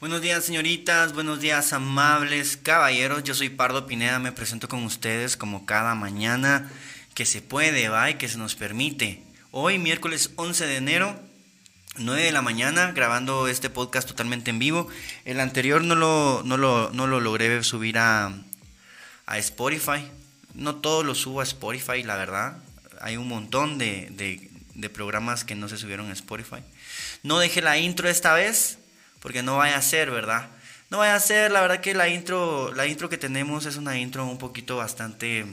Buenos días señoritas, buenos días amables caballeros, yo soy Pardo Pineda, me presento con ustedes como cada mañana que se puede, va, y que se nos permite. Hoy miércoles 11 de enero, 9 de la mañana, grabando este podcast totalmente en vivo. El anterior no lo, no lo, no lo logré subir a, a Spotify, no todo lo subo a Spotify, la verdad. Hay un montón de, de, de programas que no se subieron a Spotify. No dejé la intro esta vez, porque no vaya a ser, ¿verdad? No vaya a ser, la verdad que la intro, la intro que tenemos es una intro un poquito bastante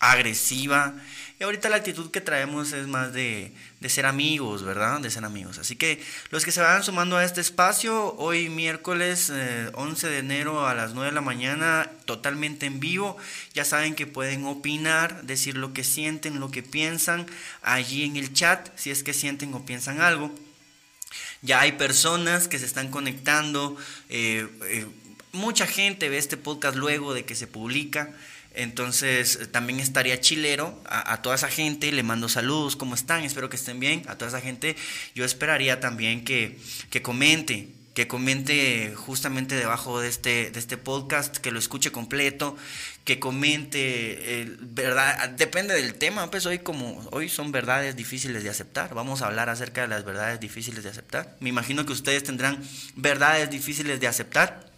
agresiva. Y ahorita la actitud que traemos es más de, de, ser amigos, ¿verdad? De ser amigos. Así que los que se van sumando a este espacio, hoy miércoles eh, 11 de enero a las 9 de la mañana, totalmente en vivo, ya saben que pueden opinar, decir lo que sienten, lo que piensan allí en el chat, si es que sienten o piensan algo. Ya hay personas que se están conectando, eh, eh, mucha gente ve este podcast luego de que se publica. Entonces también estaría chilero a, a, toda esa gente, le mando saludos, ¿cómo están? Espero que estén bien. A toda esa gente yo esperaría también que, que comente, que comente justamente debajo de este, de este podcast, que lo escuche completo, que comente, eh, verdad, depende del tema, pues hoy como hoy son verdades difíciles de aceptar, vamos a hablar acerca de las verdades difíciles de aceptar. Me imagino que ustedes tendrán verdades difíciles de aceptar.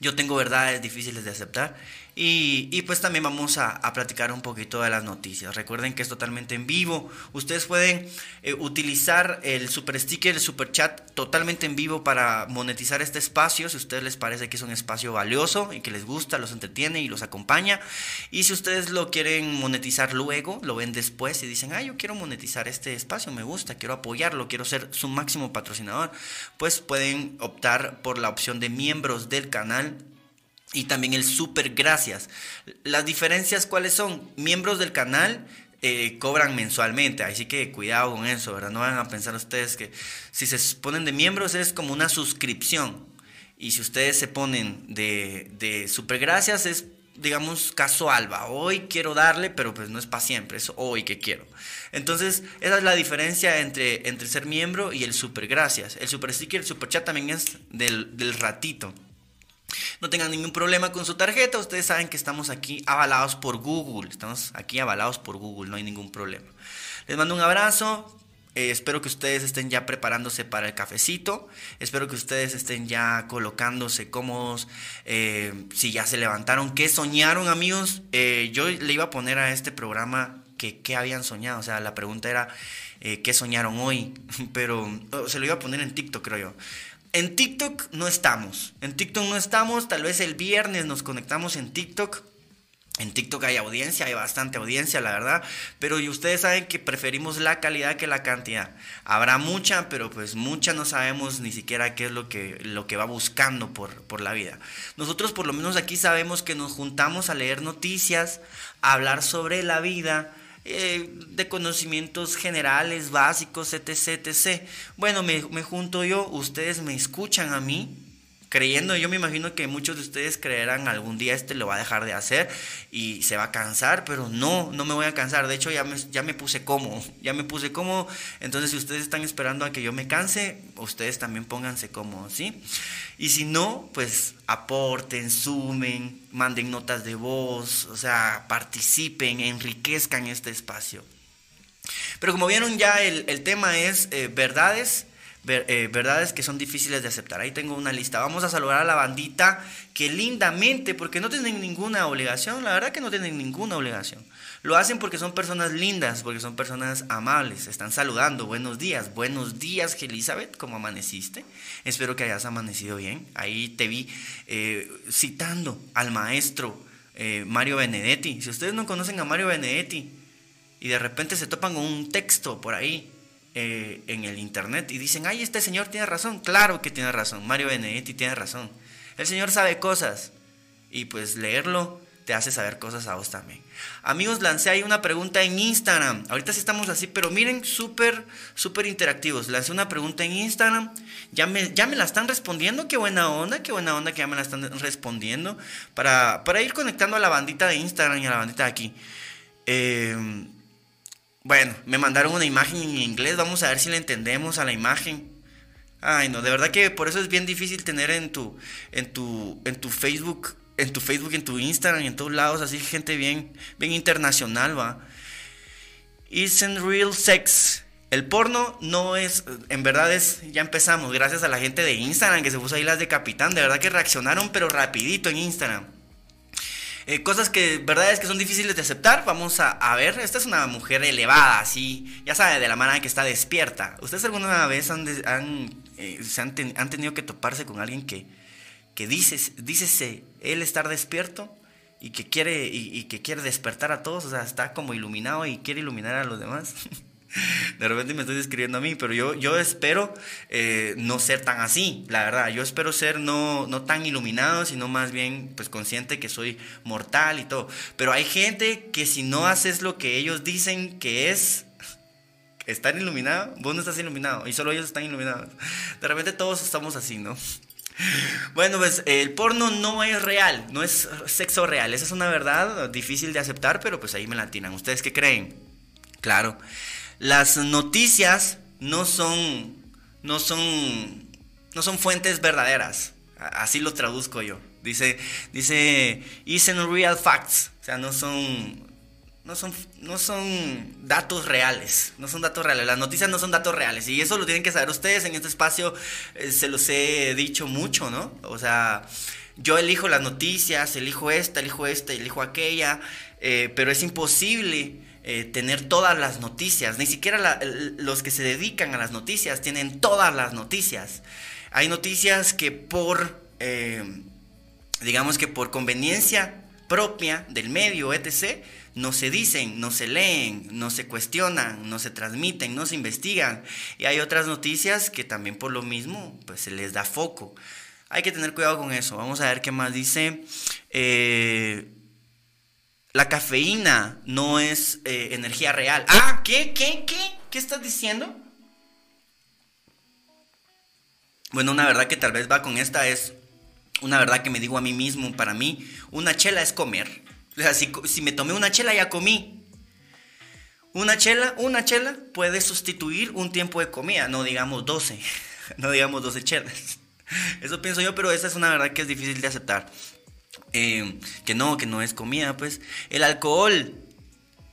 Yo tengo verdades difíciles de aceptar. Y, pues también vamos a, a, platicar un poquito de las noticias. Recuerden que es totalmente en vivo. Ustedes pueden eh, utilizar el super sticker, el super chat totalmente en vivo para monetizar este espacio. Si a ustedes les parece que es un espacio valioso y que les gusta, los entretiene y los acompaña. Y si ustedes lo quieren monetizar luego, lo ven después y dicen, ah, yo quiero monetizar este espacio, me gusta, quiero apoyarlo, quiero ser su máximo patrocinador, pues pueden optar por la opción de miembros del canal y también el super gracias. Las diferencias cuáles son? Miembros del canal eh, cobran mensualmente, así que cuidado con eso, ¿verdad? No van a pensar ustedes que si se ponen de miembros es como una suscripción. Y si ustedes se ponen de, de super gracias es digamos, casual, va, hoy quiero darle, pero pues no es para siempre, es hoy que quiero. Entonces, esa es la diferencia entre, entre ser miembro y el super gracias. El super sticker, el super chat también es del, del ratito. No tengan ningún problema con su tarjeta. Ustedes saben que estamos aquí avalados por Google. Estamos aquí avalados por Google. No hay ningún problema. Les mando un abrazo. Eh, espero que ustedes estén ya preparándose para el cafecito. Espero que ustedes estén ya colocándose cómodos. Eh, si ya se levantaron, ¿qué soñaron, amigos? Eh, yo le iba a poner a este programa que qué habían soñado. O sea, la pregunta era qué soñaron hoy. Pero se lo iba a poner en TikTok, creo yo. En TikTok no estamos. En TikTok no estamos. Tal vez el viernes nos conectamos en TikTok. En TikTok hay audiencia, hay bastante audiencia, la verdad. Pero ustedes saben que preferimos la calidad que la cantidad. Habrá mucha, pero pues mucha no sabemos ni siquiera qué es lo que, lo que va buscando por, por la vida. Nosotros por lo menos aquí sabemos que nos juntamos a leer noticias, a hablar sobre la vida, eh, de conocimientos generales, básicos, etc, etc. Bueno, me, me, junto yo, ustedes me escuchan a mí, creyendo, yo me imagino que muchos de ustedes creerán algún día este lo va a dejar de hacer y se va a cansar, pero no, no me voy a cansar, de hecho ya me, ya me puse cómodo, ya me puse cómodo, entonces si ustedes están esperando a que yo me canse, ustedes también pónganse cómodos, ¿sí? Y si no, pues aporten, sumen, manden notas de voz, o sea, participen, enriquezcan este espacio. Pero como vieron ya el, el tema es eh, verdades eh, verdades que son difíciles de aceptar. Ahí tengo una lista. Vamos a saludar a la bandita que lindamente, porque no tienen ninguna obligación, la verdad que no tienen ninguna obligación. Lo hacen porque son personas lindas, porque son personas amables. Están saludando. Buenos días. Buenos días, Elizabeth. ¿Cómo amaneciste? Espero que hayas amanecido bien. Ahí te vi eh, citando al maestro eh, Mario Benedetti. Si ustedes no conocen a Mario Benedetti y de repente se topan con un texto por ahí eh, en el internet y dicen, ay, este señor tiene razón. Claro que tiene razón, Mario Benedetti tiene razón. El señor sabe cosas y pues leerlo te hace saber cosas a vos también. Amigos, lancé ahí una pregunta en Instagram. Ahorita sí estamos así, pero miren, súper, súper interactivos. Lancé una pregunta en Instagram. Ya me, ya me la están respondiendo. Qué buena onda, qué buena onda que ya me la están respondiendo. Para, para ir conectando a la bandita de Instagram y a la bandita de aquí. Eh, bueno, me mandaron una imagen en inglés. Vamos a ver si la entendemos a la imagen. Ay, no, de verdad que por eso es bien difícil tener en tu, en tu, en tu Facebook, en tu Facebook, en tu Instagram, en todos lados, así gente bien, bien internacional, va. Isn't real sex. El porno no es, en verdad es, ya empezamos, gracias a la gente de Instagram que se puso ahí las de capitán, de verdad que reaccionaron, pero rapidito en Instagram. Eh, cosas que, verdad es que son difíciles de aceptar. Vamos a, ver, esta es una mujer elevada, así, ya sabe, de la manera que está despierta. ¿Ustedes alguna vez han, eh, se han, tenido que toparse con alguien que, que dice, dícese él estar despierto y que, quiere, y que quiere despertar a todos? O sea, está como iluminado y quiere iluminar a los demás. De repente me estoy describiendo a mí, pero yo, yo espero eh, no ser tan así, la verdad. Yo espero ser no, no tan iluminado, sino más bien pues consciente que soy mortal y todo. Pero hay gente que si no haces lo que ellos dicen que es estar iluminado, vos no estás iluminado y solo ellos están iluminados. De repente todos estamos así, ¿no? Bueno, pues el porno no es real, no es sexo real. Esa es una verdad difícil de aceptar, pero pues ahí me la tiran. ¿Ustedes qué creen? Claro las noticias no son, no son, no son fuentes verdaderas. Así lo traduzco yo. Dice, dice, isn't real facts. O sea, no son, no son, no son datos reales. No son datos reales. Las noticias no son datos reales. Y eso lo tienen que saber ustedes. En este espacio eh, se los he dicho mucho, ¿no? O sea, yo elijo las noticias, elijo esta, elijo esta, elijo aquella. Eh, pero es imposible eh, tener todas las noticias. Ni siquiera los que se dedican a las noticias tienen todas las noticias. Hay noticias que por, eh, digamos que por conveniencia propia del medio, etc., no se dicen, no se leen, no se cuestionan, no se transmiten, no se investigan. Y hay otras noticias que también por lo mismo, pues se les da foco. Hay que tener cuidado con eso. Vamos a ver qué más dice. Eh, la cafeína no es eh, energía real. Ah, ¿qué? ¿Qué? ¿Qué? ¿Qué estás diciendo? Bueno, una verdad que tal vez va con esta es una verdad que me digo a mí mismo, para mí, una chela es comer. O sea, si, si me tomé una chela ya comí. Una chela, una chela puede sustituir un tiempo de comida, no digamos 12, no digamos 12 chelas. Eso pienso yo, pero esa es una verdad que es difícil de aceptar. Eh, que no, que no es comida, pues el alcohol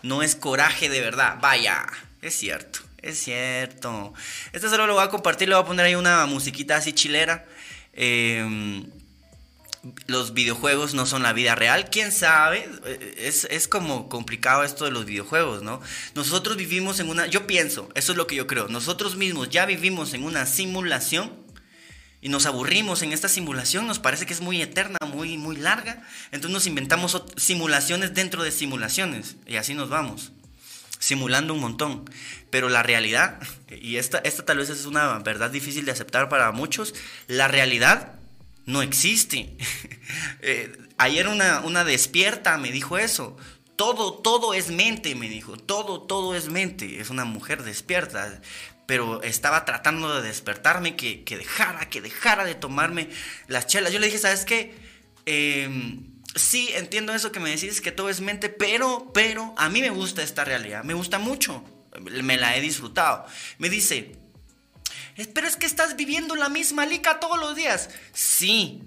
no es coraje de verdad. Vaya, es cierto, es cierto. Esto solo lo voy a compartir, le voy a poner ahí una musiquita así chilera. Em, los videojuegos no son la vida real, quién sabe, es, es, como complicado esto de los videojuegos, ¿no? Nosotros vivimos en una, yo pienso, eso es lo que yo creo, nosotros mismos ya vivimos en una simulación y nos aburrimos en esta simulación, nos parece que es muy eterna, muy, muy larga, entonces nos inventamos simulaciones dentro de simulaciones y así nos vamos, simulando un montón. Pero la realidad, y esta, esta tal vez es una verdad difícil de aceptar para muchos, la realidad no existe. Eh, ayer una, una despierta me dijo eso, todo, todo es mente, me dijo, todo, todo es mente, es una mujer despierta pero estaba tratando de despertarme, que, dejara, que dejara de tomarme las chelas. Yo le dije, ¿sabes qué? Em, sí, entiendo eso que me decís, que todo es mente, pero, pero, a mí me gusta esta realidad, me gusta mucho, me la he disfrutado. Me dice, pero es que estás viviendo la misma lica todos los días. Sí,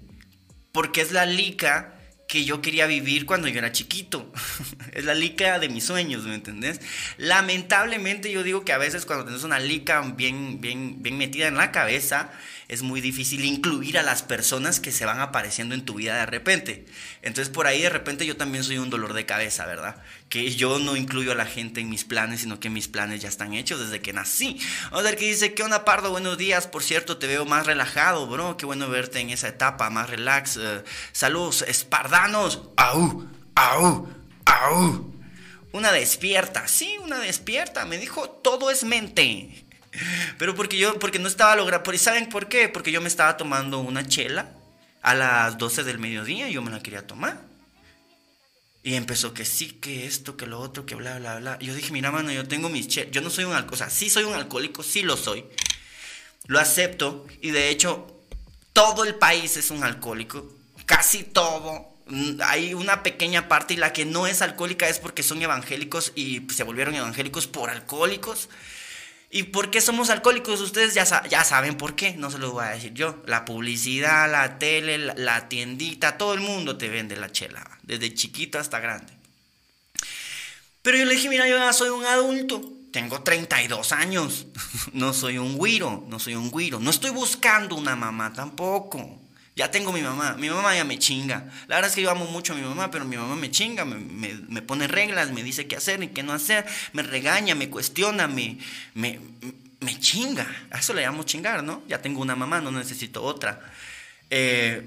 porque es la lica que yo quería vivir cuando yo era chiquito. es la lica de mis sueños, ¿me entendés? Lamentablemente yo digo que a veces cuando tienes una lica bien, bien, bien metida en la cabeza, es muy difícil incluir a las personas que se van apareciendo en tu vida de repente. Entonces por ahí de repente yo también soy un dolor de cabeza, ¿verdad? Que yo no incluyo a la gente en mis planes, sino que mis planes ya están hechos desde que nací. Vamos a ver qué dice, ¿qué onda Pardo? Buenos días, por cierto, te veo más relajado, bro. Qué bueno verte en esa etapa, más relax. Eh, saludos, espardanos. ¡Au! ¡Au! ¡Au! Una despierta, sí, una despierta. Me dijo, todo es mente. Pero porque yo, porque no estaba logrando, ¿saben por qué? Porque yo me estaba tomando una chela a las 12 del mediodía y yo me la quería tomar. Y empezó que sí, que esto, que lo otro, que bla, bla, bla. Yo dije, mira, mano, yo tengo mis chelas. Yo no soy un alcohólico. O sea, sí soy un alcohólico, sí lo soy. Lo acepto. Y de hecho, todo el país es un alcohólico. Casi todo. Hay una pequeña parte y la que no es alcohólica es porque son evangélicos y se volvieron evangélicos por alcohólicos. ¿Y por qué somos alcohólicos? Ustedes ya, ya saben por qué, no se lo voy a decir yo. La publicidad, la tele, la, tiendita, todo el mundo te vende la chela, desde chiquito hasta grande. Pero yo le dije, mira, yo ya soy un adulto, tengo 32 años, no soy un güiro, no soy un güiro, no estoy buscando una mamá tampoco. Ya tengo mi mamá, mi mamá ya me chinga. La verdad es que yo amo mucho a mi mamá, pero mi mamá me chinga, me, pone reglas, me dice qué hacer y qué no hacer, me regaña, me cuestiona, me, me, me chinga. A eso le llamo chingar, ¿no? Ya tengo una mamá, no necesito otra. Eh,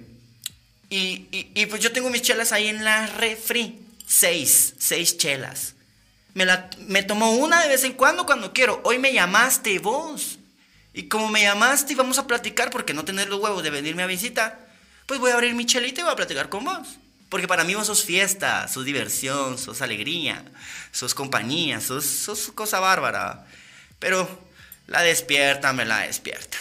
y, y, pues yo tengo mis chelas ahí en la refri. Seis, seis chelas. Me, la, me tomo una de vez en cuando cuando quiero. Hoy me llamaste vos. Y como me llamaste y vamos a platicar porque no tenés los huevos de venirme a visita, pues voy a abrir mi chelita y voy a platicar con vos. Porque para mí vos sos fiesta, sos diversión, sos alegría, sos compañía, sos, sos cosa bárbara. Pero la despierta, me la despierta.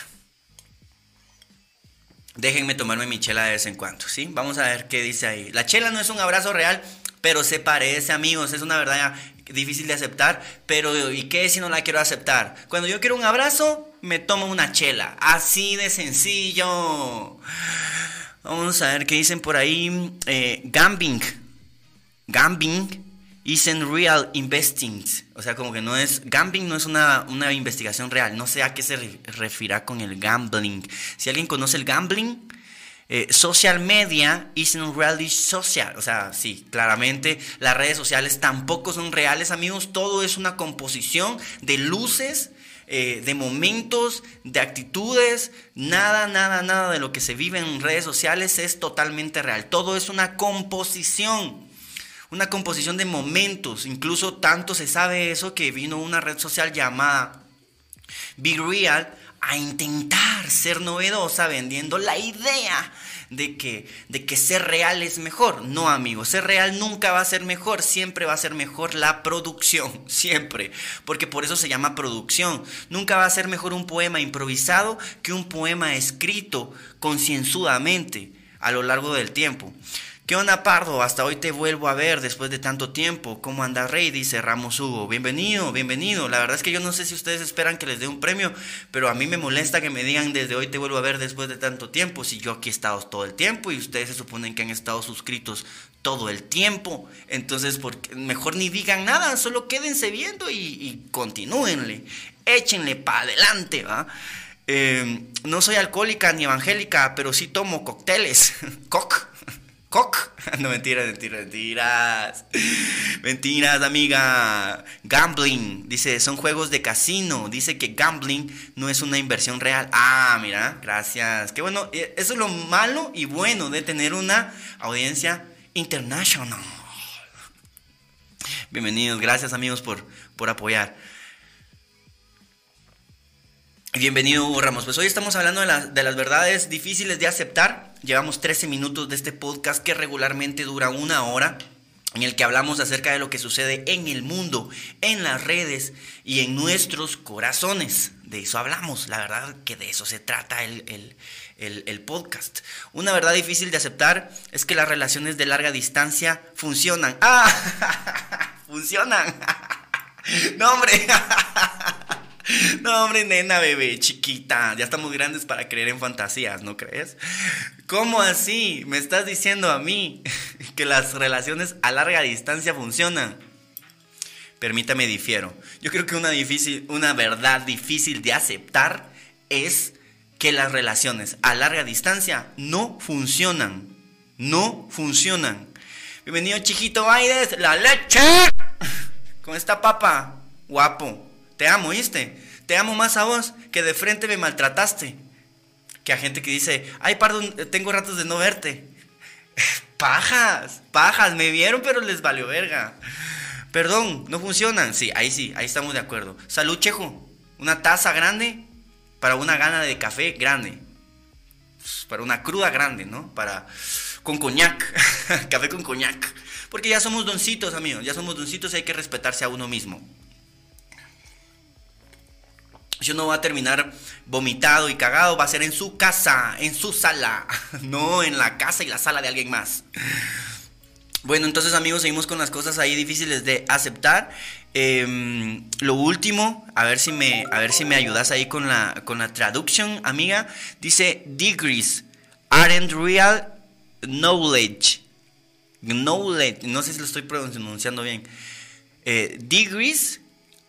Déjenme tomarme mi chela de vez en cuando, ¿sí? Vamos a ver qué dice ahí. La chela no es un abrazo real, pero se parece, amigos. Es una verdad difícil de aceptar, pero ¿y qué si no la quiero aceptar? Cuando yo quiero un abrazo, me tomo una chela. Así de sencillo. Vamos a ver qué dicen por ahí. Eh, gambling. Gambling isn't real investing. O sea, como que no es. Gambling no es una, una investigación real. No sé a qué se refiere con el gambling. Si alguien conoce el gambling eh, social media isn't really social. O sea, sí, claramente las redes sociales tampoco son reales, amigos. Todo es una composición de luces, eh, de momentos, de actitudes. Nada, nada, nada de lo que se vive en redes sociales es totalmente real. Todo es una composición. Una composición de momentos. Incluso tanto se sabe eso que vino una red social llamada Be Real a intentar ser novedosa vendiendo la idea de que, de que ser real es mejor. No, amigo, ser real nunca va a ser mejor, siempre va a ser mejor la producción, siempre, porque por eso se llama producción. Nunca va a ser mejor un poema improvisado que un poema escrito concienzudamente a lo largo del tiempo. ¿Qué onda, Pardo? Hasta hoy te vuelvo a ver después de tanto tiempo. ¿Cómo anda, Rey? Dice Ramos Hugo. Bienvenido, bienvenido. La verdad es que yo no sé si ustedes esperan que les dé un premio, pero a mí me molesta que me digan desde hoy te vuelvo a ver después de tanto tiempo. Si yo aquí he estado todo el tiempo y ustedes se suponen que han estado suscritos todo el tiempo. Entonces, mejor ni digan nada, solo quédense viendo y, y continúenle. Échenle para adelante, ¿va? Eh, no soy alcohólica ni evangélica, pero sí tomo cócteles. Coc. Cock. No, mentiras, mentiras, mentiras. Mentiras, amiga. Gambling. Dice, son juegos de casino. Dice que gambling no es una inversión real. Ah, mira, gracias. Qué bueno. Eh, eso es lo malo y bueno de tener una audiencia internacional. Bienvenidos, gracias amigos por, por apoyar. Bienvenido Hugo Ramos. Pues hoy estamos hablando de, de, las verdades difíciles de aceptar. Llevamos 13 minutos de este podcast que regularmente dura una hora, en el que hablamos acerca de lo que sucede en el mundo, en las redes y en nuestros corazones. De eso hablamos, la verdad que de eso se trata el, el podcast. Una verdad difícil de aceptar es que las relaciones de larga distancia funcionan. ¡Ah! ¡Funcionan! ¡No, hombre! No, hombre, nena, bebé, chiquita. Ya estamos grandes para creer en fantasías, ¿no crees? ¿Cómo así? Me estás diciendo a mí que las relaciones a larga distancia funcionan. Permítame difiero. Yo creo que una, difícil, una verdad difícil de aceptar es que las relaciones a larga distancia no funcionan. No funcionan. Bienvenido, chiquito Aides, la leche. Con esta papa, guapo. Te amo, ¿viste? Te amo más a vos que de frente me maltrataste. Que a gente que dice, ay, perdón, tengo ratos de no verte. Pajas, pajas, me vieron pero les valió verga. Perdón, no funcionan. Sí, ahí sí, ahí estamos de acuerdo. Salud, Chejo. Una taza grande para una gana de café grande. Para una cruda grande, ¿no? Para con coñac, café con coñac. Porque ya somos doncitos, amigos, ya somos doncitos y hay que respetarse a uno mismo. Yo no va a terminar vomitado y cagado, va a ser en su casa, en su sala, no en la casa y la sala de alguien más. Bueno, entonces amigos, seguimos con las cosas ahí difíciles de aceptar. Em, lo último, a ver si me, a ver si me ayudas ahí con la, con la traducción, amiga. Dice degrees aren't real knowledge. Knowledge, no sé si lo estoy pronunciando bien. Eh, degrees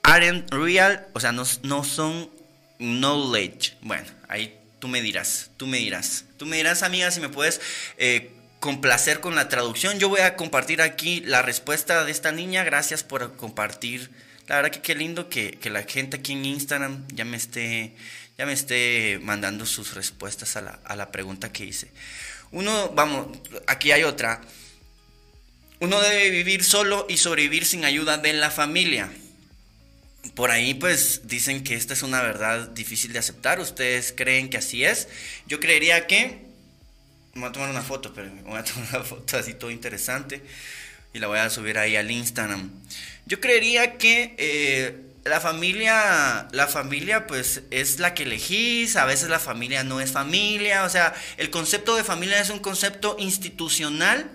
aren't real, o sea, no, no son knowledge. Bueno, ahí tú me dirás, tú me dirás. Tú me dirás, amiga, si me puedes eh, complacer con la traducción. Yo voy a compartir aquí la respuesta de esta niña. Gracias por compartir. La verdad que qué lindo que, la gente aquí en Instagram ya me esté, ya me esté mandando sus respuestas a la, a la pregunta que hice. Uno, vamos, aquí hay otra. Uno debe vivir solo y sobrevivir sin ayuda de la familia por ahí pues dicen que esta es una verdad difícil de aceptar. ¿Ustedes creen que así es? Yo creería que... Me voy a tomar una foto, pero me voy a tomar una foto así todo interesante y la voy a subir ahí al Instagram. Yo creería que eh, la familia, la familia pues es la que elegís, a veces la familia no es familia, o sea, el concepto de familia es un concepto institucional,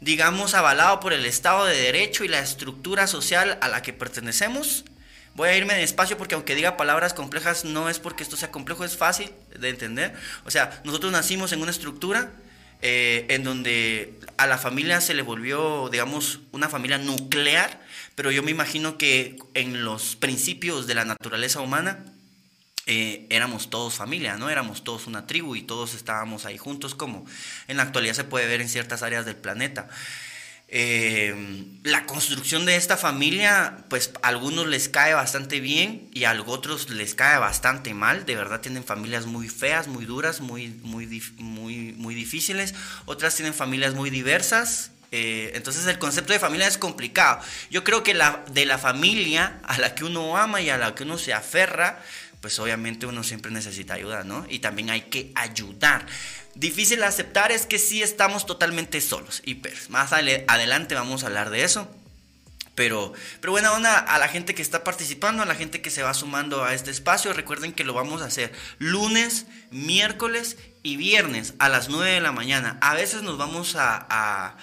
digamos, avalado por el Estado de Derecho y la estructura social a la que pertenecemos Voy a irme despacio porque aunque diga palabras complejas, no es porque esto sea complejo, es fácil de entender. O sea, nosotros nacimos en una estructura eh, en donde a la familia se le volvió, digamos, una familia nuclear, pero yo me imagino que en los principios de la naturaleza humana eh, éramos todos familia, ¿no? Éramos todos una tribu y todos estábamos ahí juntos, como en la actualidad se puede ver en ciertas áreas del planeta. Eh, la construcción de esta familia, pues a algunos les cae bastante bien y a otros les cae bastante mal. De verdad tienen familias muy feas, muy duras, muy, muy, muy, muy difíciles. Otras tienen familias muy diversas. Eh, entonces el concepto de familia es complicado. Yo creo que la, de la familia a la que uno ama y a la que uno se aferra, pues obviamente uno siempre necesita ayuda, ¿no? Y también hay que ayudar. Difícil aceptar es que sí estamos totalmente solos. Y más adelante vamos a hablar de eso. Pero, pero buena a la gente que está participando, a la gente que se va sumando a este espacio. Recuerden que lo vamos a hacer lunes, miércoles y viernes a las 9 de la mañana. A veces nos vamos a,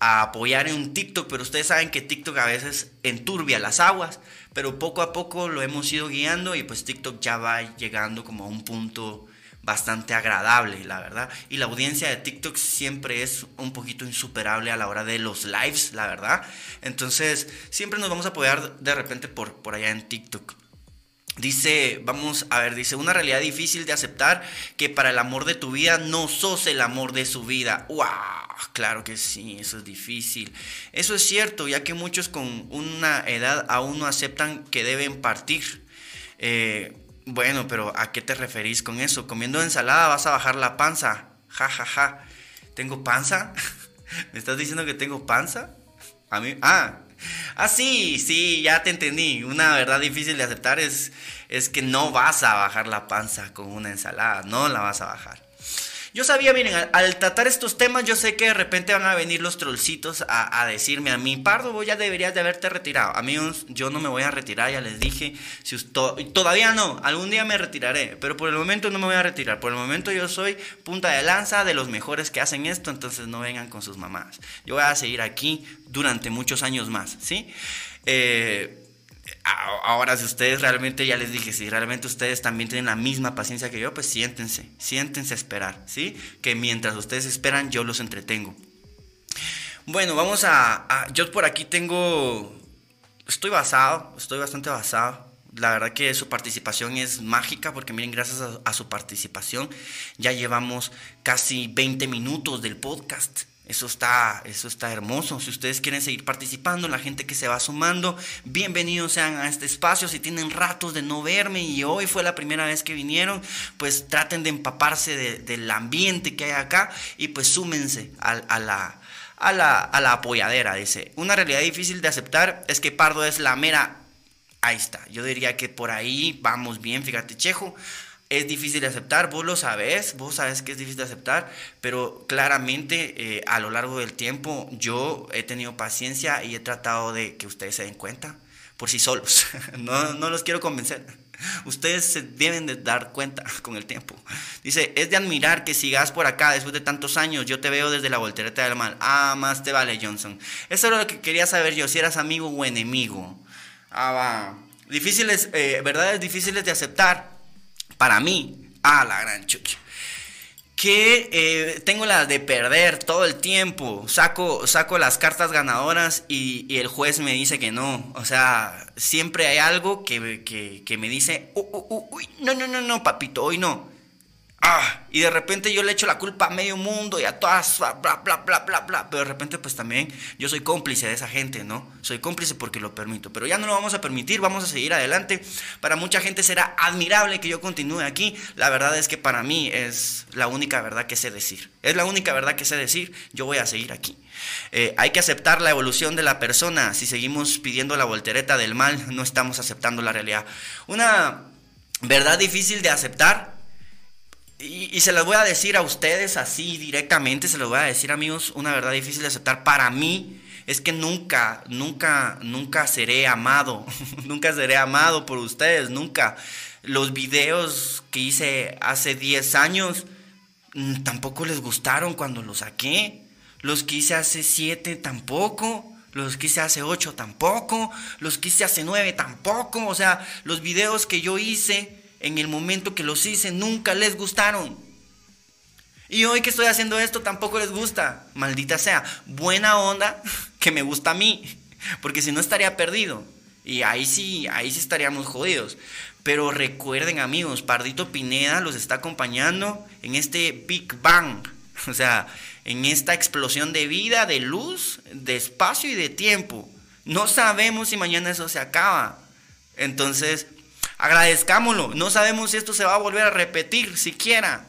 a apoyar en un TikTok, pero ustedes saben que TikTok a veces enturbia las aguas. Pero poco a poco lo hemos ido guiando y pues TikTok ya va llegando como a un punto bastante agradable, la verdad. Y la audiencia de TikTok siempre es un poquito insuperable a la hora de los lives, la verdad. Entonces, siempre nos vamos a apoyar de repente por, por allá en TikTok. Dice, vamos a ver, dice, una realidad difícil de aceptar que para el amor de tu vida no sos el amor de su vida. ¡Wow! Claro que sí, eso es difícil. Eso es cierto, ya que muchos con una edad aún no aceptan que deben partir. Eh, bueno, pero ¿a qué te referís con eso? Comiendo ensalada vas a bajar la panza. Ja, ja, ja. ¿Tengo panza? ¿Me estás diciendo que tengo panza? A mí, ah, ah, sí, sí, ya te entendí. Una verdad difícil de aceptar es, es que no vas a bajar la panza con una ensalada, no la vas a bajar. Yo sabía, miren, al, tratar estos temas, yo sé que de repente van a venir los trollcitos a, decirme a mí, Pardo, vos ya deberías de haberte retirado. Amigos, yo no me voy a retirar, ya les dije. Si todavía no, algún día me retiraré, pero por el momento no me voy a retirar. Por el momento yo soy punta de lanza de los mejores que hacen esto, entonces no vengan con sus mamás. Yo voy a seguir aquí durante muchos años más, ¿sí? Eh, ahora si ustedes realmente, ya les dije, si realmente ustedes también tienen la misma paciencia que yo, pues siéntense, siéntense a esperar, ¿sí? Que mientras ustedes esperan, yo los entretengo. Bueno, vamos a, yo por aquí tengo, estoy basado, estoy bastante basado. La verdad que su participación es mágica porque miren, gracias a su participación ya llevamos casi 20 minutos del podcast. Eso está, eso está hermoso. Si ustedes quieren seguir participando, la gente que se va sumando, bienvenidos sean a este espacio. Si tienen ratos de no verme y hoy fue la primera vez que vinieron, pues traten de empaparse del ambiente que hay acá y pues súmense a, la, a, la, a la apoyadera. Dice, una realidad difícil de aceptar es que Pardo es la mera... Ahí está, yo diría que por ahí vamos bien, fíjate, Chejo. Es difícil de aceptar, vos lo sabes, vos sabes que es difícil de aceptar, pero claramente eh, a lo largo del tiempo yo he tenido paciencia y he tratado de que ustedes se den cuenta por sí solos. no, no los quiero convencer. Ustedes se deben de dar cuenta con el tiempo. Dice, es de admirar que sigas por acá después de tantos años. Yo te veo desde la voltereta del mal. Ah, más te vale, Johnson. Eso era lo que quería saber yo, si eras amigo o enemigo. Ah, va. Difíciles, eh, verdades difíciles de aceptar para mí, a la gran chucha. Que eh, tengo las de perder todo el tiempo. Saco, saco las cartas ganadoras y, el juez me dice que no. O sea, siempre hay algo que, que, me dice, uy, no, no, no, no, papito, hoy no. Ah, y de repente yo le echo la culpa a medio mundo y a todas, bla, bla, bla, bla, bla. Pero de repente, pues también yo soy cómplice de esa gente, ¿no? Soy cómplice porque lo permito. Pero ya no lo vamos a permitir, vamos a seguir adelante. Para mucha gente será admirable que yo continúe aquí. La verdad es que para mí es la única verdad que sé decir. Es la única verdad que sé decir. Yo voy a seguir aquí. Eh, hay que aceptar la evolución de la persona. Si seguimos pidiendo la voltereta del mal, no estamos aceptando la realidad. Una verdad difícil de aceptar y, se las voy a decir a ustedes así directamente, se los voy a decir amigos, una verdad difícil de aceptar para mí es que nunca, nunca, nunca seré amado, nunca seré amado por ustedes, nunca. Los videos que hice hace 10 años mm, tampoco les gustaron cuando los saqué. Los que hice hace 7 tampoco. Los que hice hace 8 tampoco. Los que hice hace 9 tampoco. O sea, los videos que yo hice en el momento que los hice nunca les gustaron. Y hoy que estoy haciendo esto tampoco les gusta. Maldita sea. Buena onda que me gusta a mí. Porque si no estaría perdido. Y ahí sí, ahí sí estaríamos jodidos. Pero recuerden amigos, Pardito Pineda los está acompañando en este Big Bang. O sea, en esta explosión de vida, de luz, de espacio y de tiempo. No sabemos si mañana eso se acaba. Entonces, Agradezcámoslo. No sabemos si esto se va a volver a repetir siquiera.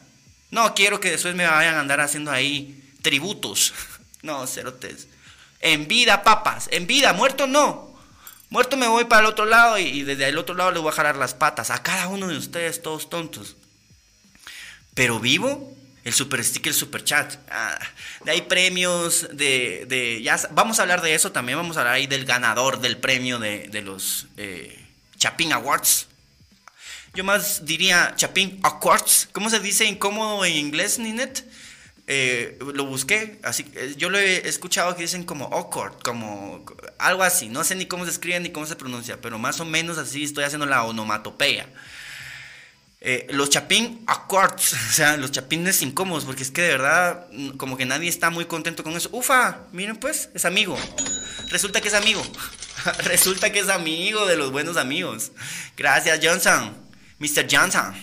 No quiero que después me vayan a andar haciendo ahí tributos. No, cerotes. En vida, papas. En vida, muerto no. Muerto me voy para el otro lado y, desde el otro lado les voy a jalar las patas. A cada uno de ustedes, todos tontos. Pero vivo, el super stick, el super chat. Ah, de ahí premios, de, de, ya vamos a hablar de eso también. Vamos a hablar ahí del ganador del premio de, los eh, Chapin Awards. Yo más diría Chapin Accords. ¿Cómo se dice incómodo en inglés, Ninet? Eh, lo busqué, así eh, yo lo he escuchado que dicen como awkward, como algo así, no sé ni cómo se escribe ni cómo se pronuncia, pero más o menos así estoy haciendo la onomatopeya. Eh, los chapín accords, o sea, los chapines incómodos, porque es que de verdad, como que nadie está muy contento con eso. Ufa, miren pues, es amigo. Resulta que es amigo. Resulta que es amigo de los buenos amigos. Gracias, Johnson. Mr. Johnson.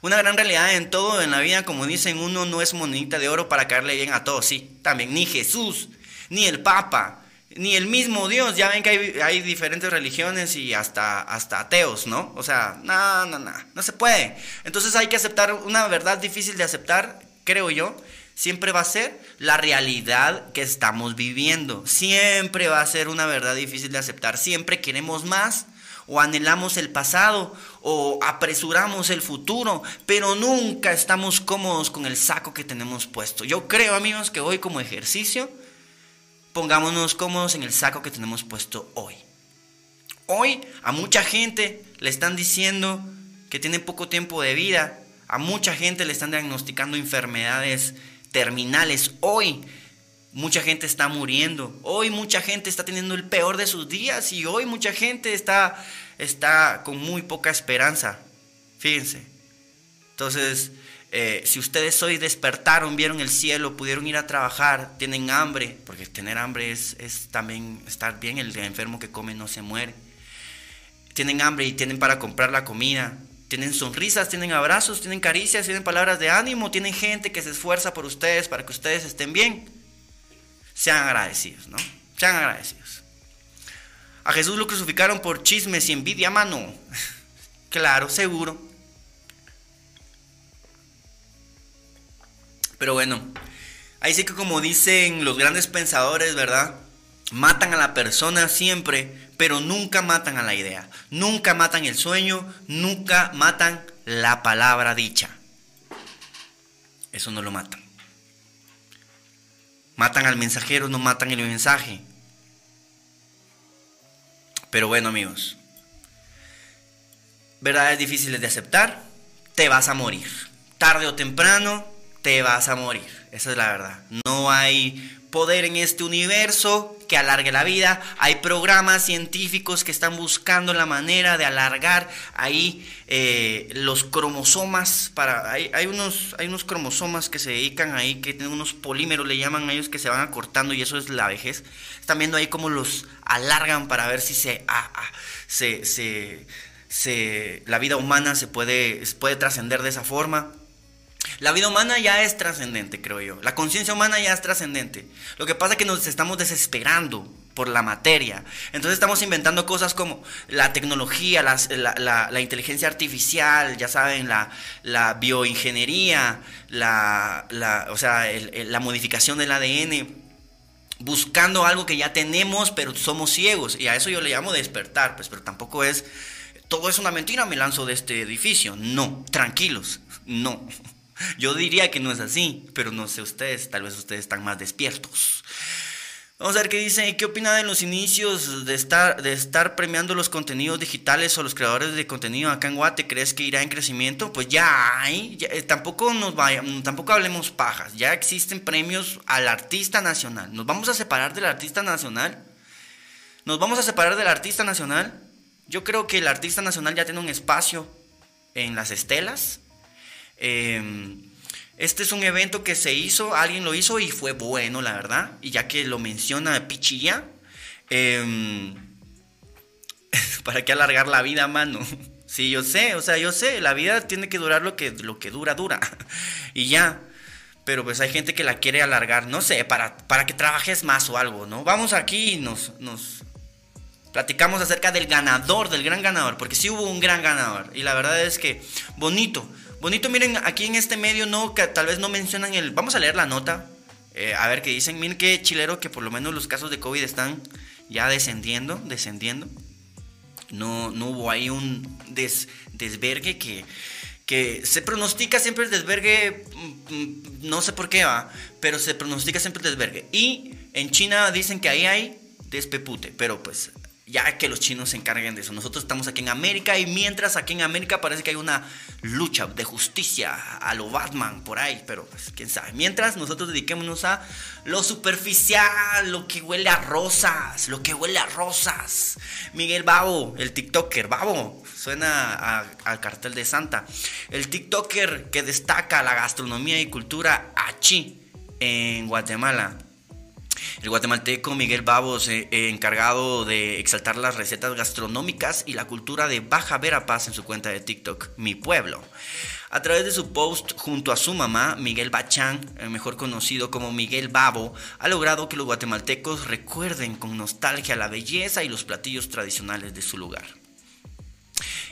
Una gran realidad en todo en la vida, como dicen, uno no es monedita de oro para caerle bien a todos, sí. También ni Jesús, ni el Papa, ni el mismo Dios. Ya ven que hay, diferentes religiones y hasta, hasta ateos, ¿no? O sea, no, no, no, no se puede. Entonces hay que aceptar una verdad difícil de aceptar, creo yo. Siempre va a ser la realidad que estamos viviendo. Siempre va a ser una verdad difícil de aceptar. Siempre queremos más o anhelamos el pasado o apresuramos el futuro, pero nunca estamos cómodos con el saco que tenemos puesto. Yo creo, amigos, que hoy como ejercicio pongámonos cómodos en el saco que tenemos puesto hoy. Hoy a mucha gente le están diciendo que tiene poco tiempo de vida, a mucha gente le están diagnosticando enfermedades terminales. Hoy mucha gente está muriendo. Hoy mucha gente está teniendo el peor de sus días y hoy mucha gente está, está con muy poca esperanza. Fíjense. Entonces, eh, si ustedes hoy despertaron, vieron el cielo, pudieron ir a trabajar, tienen hambre, porque tener hambre es, es también estar bien, el enfermo que come no se muere. Tienen hambre y tienen para comprar la comida, tienen sonrisas, tienen abrazos, tienen caricias, tienen palabras de ánimo, tienen gente que se esfuerza por ustedes para que ustedes estén bien sean agradecidos, ¿no? Sean agradecidos. A Jesús lo crucificaron por chismes y envidia, mano. claro, seguro. Pero bueno, ahí sí que como dicen los grandes pensadores, ¿verdad? Matan a la persona siempre, pero nunca matan a la idea. Nunca matan el sueño, nunca matan la palabra dicha. Eso no lo matan. Matan al mensajero, no matan el mensaje. Pero bueno amigos, verdades difíciles de aceptar, te vas a morir. Tarde o temprano, te vas a morir. Esa es la verdad. No hay poder en este universo que alargue la vida. Hay programas científicos que están buscando la manera de alargar ahí eh, los cromosomas. Para, hay, unos, hay unos cromosomas que se dedican ahí, que tienen unos polímeros, le llaman a ellos, que se van acortando y eso es la vejez. Están viendo ahí cómo los alargan para ver si se, se, se, se, la vida humana se puede, puede trascender de esa forma. La vida humana ya es trascendente, creo yo. La conciencia humana ya es trascendente. Lo que pasa es que nos estamos desesperando por la materia. Entonces estamos inventando cosas como la tecnología, la, inteligencia artificial, ya saben, la, bioingeniería, la, o sea, la modificación del ADN, buscando algo que ya tenemos, pero somos ciegos. Y a eso yo le llamo despertar, pues, pero tampoco es, todo es una mentira, me lanzo de este edificio. No, tranquilos, no. Yo diría que no es así, pero no sé ustedes, tal vez ustedes están más despiertos. Vamos a ver qué dice, qué opina de los inicios de estar, de estar premiando los contenidos digitales o los creadores de contenido acá en Guate. ¿Crees que irá en crecimiento? Pues ya hay, eh, tampoco nos vaya, tampoco hablemos pajas. Ya existen premios al artista nacional. ¿Nos vamos a separar del artista nacional? ¿Nos vamos a separar del artista nacional? Yo creo que el artista nacional ya tiene un espacio en las estelas Em, este es un evento que se hizo, alguien lo hizo y fue bueno, la verdad. Y ya que lo menciona Pichilla, em, ¿para qué alargar la vida, mano? Sí, yo sé, o sea, yo sé, la vida tiene que durar lo que, lo que dura, dura. y ya. Pero pues hay gente que la quiere alargar, no sé, para, para que trabajes más o algo, ¿no? Vamos aquí y nos, nos platicamos acerca del ganador, del gran ganador, porque sí hubo un gran ganador. Y la verdad es que bonito. Bonito, miren, aquí en este medio no, que tal vez no mencionan el... Vamos a leer la nota, eh, a ver qué dicen. Miren qué chilero que por lo menos los casos de COVID están ya descendiendo, descendiendo. No, no hubo ahí un desvergue que, que se pronostica siempre el desvergue, mm, mm, no sé por qué va, pero se pronostica siempre el desvergue. Y en China dicen que ahí hay despepute, pero pues ya que los chinos se encarguen de eso. Nosotros estamos aquí en América y mientras aquí en América parece que hay una lucha de justicia a lo Batman por ahí, pero pues quién sabe. Mientras nosotros dediquémonos a lo superficial, lo que huele a rosas, lo que huele a rosas. Miguel Babo, el TikToker, Babo, suena al cartel de Santa. El TikToker que destaca la gastronomía y cultura achi en Guatemala. El guatemalteco Miguel Babos, eh, eh, encargado de exaltar las recetas gastronómicas y la cultura de Baja Verapaz en su cuenta de TikTok, Mi Pueblo. A través de su post junto a su mamá, Miguel Bachán, eh, mejor conocido como Miguel Babo, ha logrado que los guatemaltecos recuerden con nostalgia la belleza y los platillos tradicionales de su lugar.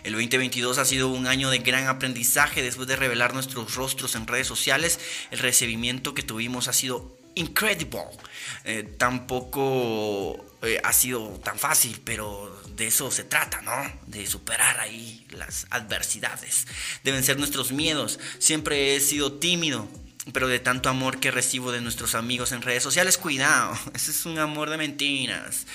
El 2022 ha sido un año de gran aprendizaje después de revelar nuestros rostros en redes sociales. El recibimiento que tuvimos ha sido incredible. Eh, tampoco eh, ha sido tan fácil, pero de eso se trata, ¿no? De superar ahí las adversidades. Deben ser nuestros miedos. Siempre he sido tímido, pero de tanto amor que recibo de nuestros amigos en redes sociales, cuidado, ese es un amor de mentiras.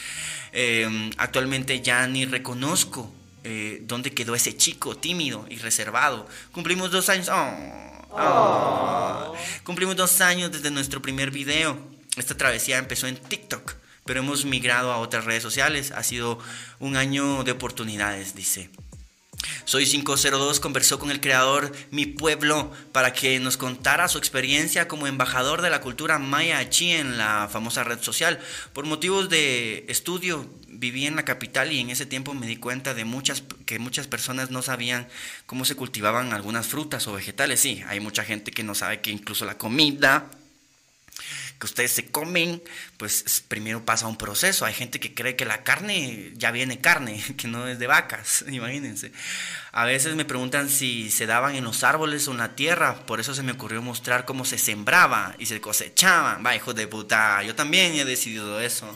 Em, actualmente ya ni reconozco eh, dónde quedó ese chico tímido y reservado. Cumplimos dos años. Oh, Oh. Cumplimos dos años desde nuestro primer video. Esta travesía empezó en TikTok, pero hemos migrado a otras redes sociales. Ha sido un año de oportunidades, dice. Soy 502 conversó con el creador Mi Pueblo para que nos contara su experiencia como embajador de la cultura maya aquí en la famosa red social. Por motivos de estudio viví en la capital y en ese tiempo me di cuenta de muchas que muchas personas no sabían cómo se cultivaban algunas frutas o vegetales. Sí, hay mucha gente que no sabe que incluso la comida que ustedes se comen, pues primero pasa un proceso. Hay gente que cree que la carne ya viene carne, que no es de vacas, imagínense. A veces me preguntan si se daban en los árboles o en la tierra, por eso se me ocurrió mostrar cómo se sembraba y se cosechaba. Va, hijo de puta, yo también he decidido eso.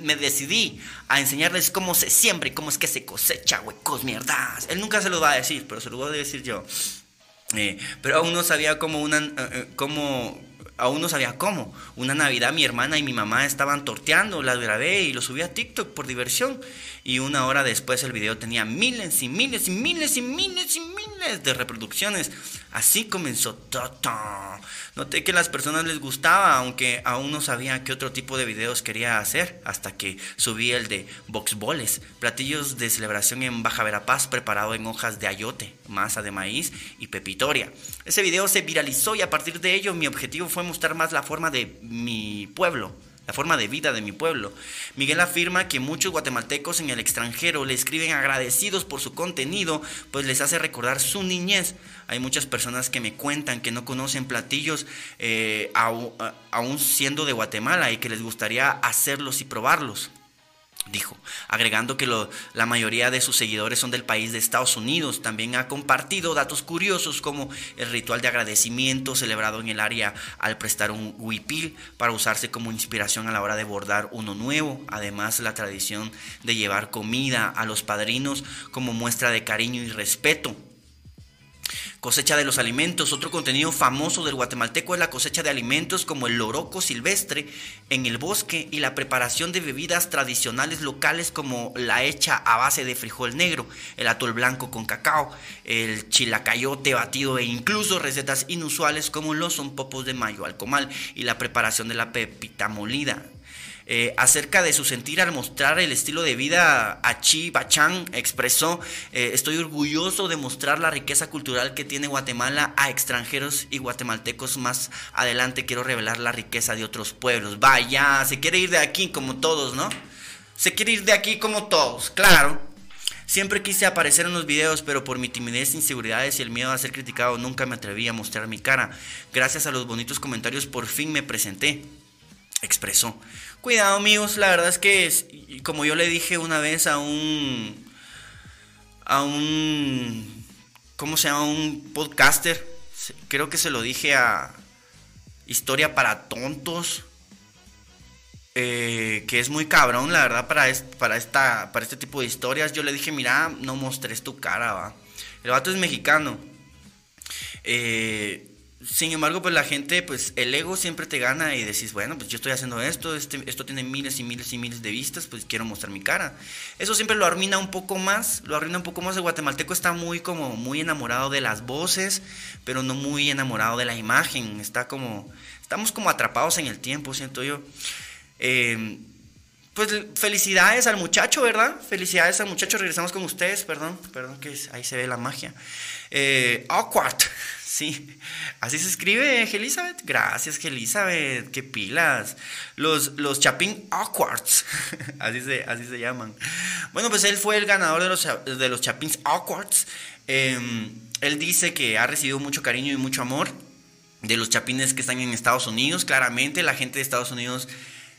Me decidí a enseñarles cómo se siembra y cómo es que se cosecha, huecos, mierdas. Él nunca se lo va a decir, pero se lo voy a decir yo. Eh, pero aún no sabía cómo una, eh, eh, cómo, aún no sabía cómo. Una Navidad mi hermana y mi mamá estaban torteando, las grabé y lo subí a TikTok por diversión. Y una hora después el video tenía miles y miles y miles y miles y miles de reproducciones. Así comenzó todo. Noté que a las personas les gustaba, aunque aún no sabía qué otro tipo de videos quería hacer, hasta que subí el de boxboles, platillos de celebración en Baja Verapaz preparado en hojas de ayote, masa de maíz y pepitoria. Ese video se viralizó y a partir de ello mi objetivo fue mostrar más la forma de mi pueblo la forma de vida de mi pueblo. Miguel afirma que muchos guatemaltecos en el extranjero le escriben agradecidos por su contenido, pues les hace recordar su niñez. Hay muchas personas que me cuentan que no conocen platillos eh, aún siendo de Guatemala y que les gustaría hacerlos y probarlos dijo, agregando que la mayoría de sus seguidores son del país de Estados Unidos. También ha compartido datos curiosos como el ritual de agradecimiento celebrado en el área al prestar un huipil para usarse como inspiración a la hora de bordar uno nuevo. Además, la tradición de llevar comida a los padrinos como muestra de cariño y respeto Cosecha de los alimentos. Otro contenido famoso del guatemalteco es la cosecha de alimentos como el loroco silvestre en el bosque y la preparación de bebidas tradicionales locales como la hecha a base de frijol negro, el atol blanco con cacao, el chilacayote batido e incluso recetas inusuales como los son popos de mayo al comal y la preparación de la pepita molida. Eh, acerca de su sentir al mostrar el estilo de vida Achi Bachán expresó, eh, estoy orgulloso de mostrar la riqueza cultural que tiene Guatemala a extranjeros y guatemaltecos. Más adelante quiero revelar la riqueza de otros pueblos. Vaya, se quiere ir de aquí como todos, ¿no? Se quiere ir de aquí como todos, claro. Siempre quise aparecer en los videos, pero por mi timidez, inseguridades y el miedo a ser criticado nunca me atreví a mostrar mi cara. Gracias a los bonitos comentarios por fin me presenté expresó. Cuidado amigos, la verdad es que como yo le dije una vez a un a un ¿cómo se llama? un podcaster, creo que se lo dije a Historia para tontos. Eh, que es muy cabrón, la verdad, para, para, esta, para este tipo de historias. Yo le dije, mira, no mostres tu cara, va. El vato es mexicano. Eh, sin embargo, pues la gente, pues el ego siempre te gana y decís, bueno, pues yo estoy haciendo esto, este, esto tiene miles y miles y miles de vistas, pues quiero mostrar mi cara. Eso siempre lo arruina un poco más, lo arruina un poco más. El guatemalteco está muy como muy enamorado de las voces, pero no muy enamorado de la imagen. Está como, estamos como atrapados en el tiempo, siento yo. Eh, pues felicidades al muchacho, ¿verdad? Felicidades al muchacho. Regresamos con ustedes, perdón, perdón que ahí se ve la magia. Eh, awkward. Sí, así se escribe, Elizabeth. Gracias, Elizabeth. Qué pilas. Los, los Chapin Awkwards. así, se, así se llaman. Bueno, pues él fue el ganador de los, de los Chapins Awkwards. Em, él dice que ha recibido mucho cariño y mucho amor de los chapines que están en Estados Unidos. Claramente, la gente de Estados Unidos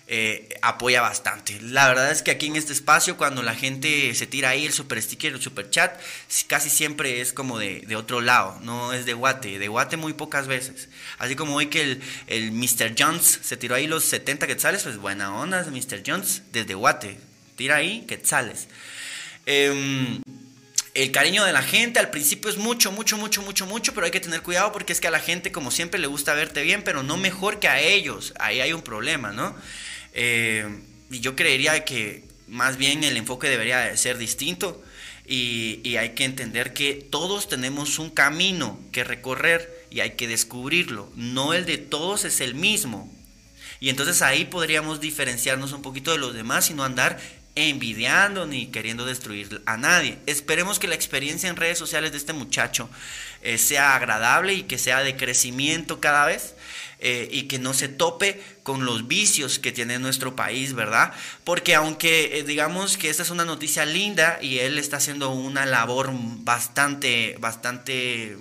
eh, apoya bastante. La verdad es que aquí en este espacio, cuando la gente se tira ahí el super sticker, el super chat, casi siempre es como de, otro lado, no es de Guate, de Guate muy pocas veces. Así como hoy que el, el Mr. Jones se tiró ahí los 70 quetzales, pues buena onda, Mr. Jones, desde Guate, tira ahí quetzales. Eh, el cariño de la gente al principio es mucho, mucho, mucho, mucho, mucho, pero hay que tener cuidado porque es que a la gente como siempre le gusta verte bien, pero no mejor que a ellos. Ahí hay un problema, ¿no? Eh, y yo creería que más bien el enfoque debería ser distinto y, hay que entender que todos tenemos un camino que recorrer y hay que descubrirlo. No el de todos es el mismo. Y entonces ahí podríamos diferenciarnos un poquito de los demás y no andar envidiando ni queriendo destruir a nadie. Esperemos que la experiencia en redes sociales de este muchacho eh, sea agradable y que sea de crecimiento cada vez. Eh, y que no se tope con los vicios que tiene nuestro país, ¿verdad? Porque aunque eh, digamos que esta es una noticia linda y él está haciendo una labor bastante, bastante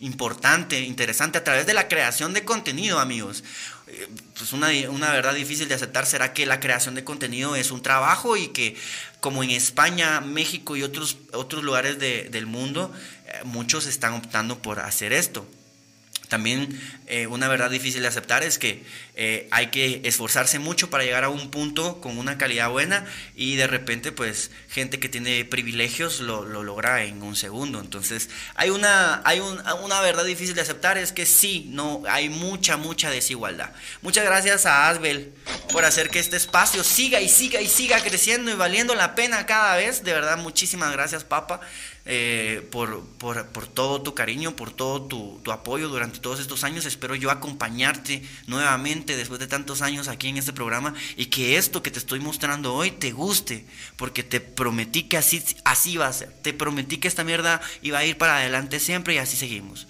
importante, interesante a través de la creación de contenido, amigos. eh, pues una, una, verdad difícil de aceptar será que la creación de contenido es un trabajo y que como en España, México y otros, otros lugares del mundo, muchos están optando por hacer esto. También eh, una verdad difícil de aceptar es que eh, hay que esforzarse mucho para llegar a un punto con una calidad buena y de repente pues gente que tiene privilegios lo, logra en un segundo. Entonces hay, una, hay una verdad difícil de aceptar es que sí, no, hay mucha, mucha desigualdad. Muchas gracias a Asbel por hacer que este espacio siga y siga y siga creciendo y valiendo la pena cada vez. De verdad, muchísimas gracias, Papa. Eh, por, por, todo tu cariño, por todo tu, apoyo durante todos estos años. Espero yo acompañarte nuevamente después de tantos años aquí en este programa y que esto que te estoy mostrando hoy te guste, porque te prometí que así, así a ser. Te prometí que esta mierda iba a ir para adelante siempre y así seguimos.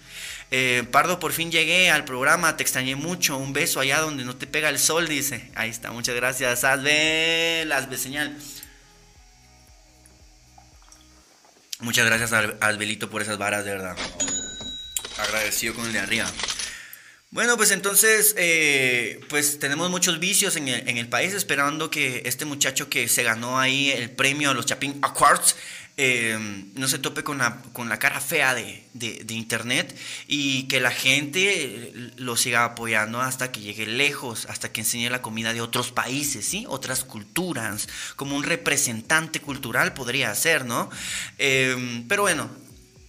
Eh, Pardo, por fin llegué al programa, te extrañé mucho. Un beso allá donde no te pega el sol, dice. Ahí está, muchas gracias. Hazme las señal. Muchas gracias al, Belito por esas varas, de verdad. Agradecido con el de arriba. Bueno, pues entonces, eh, pues tenemos muchos vicios en el, país, esperando que este muchacho que se ganó ahí el premio a los Chapin Awards eh, no se tope con la, cara fea de, Internet y que la gente lo siga apoyando hasta que llegue lejos, hasta que enseñe la comida de otros países, ¿sí? Otras culturas, como un representante cultural podría ser, ¿no? Eh, pero bueno,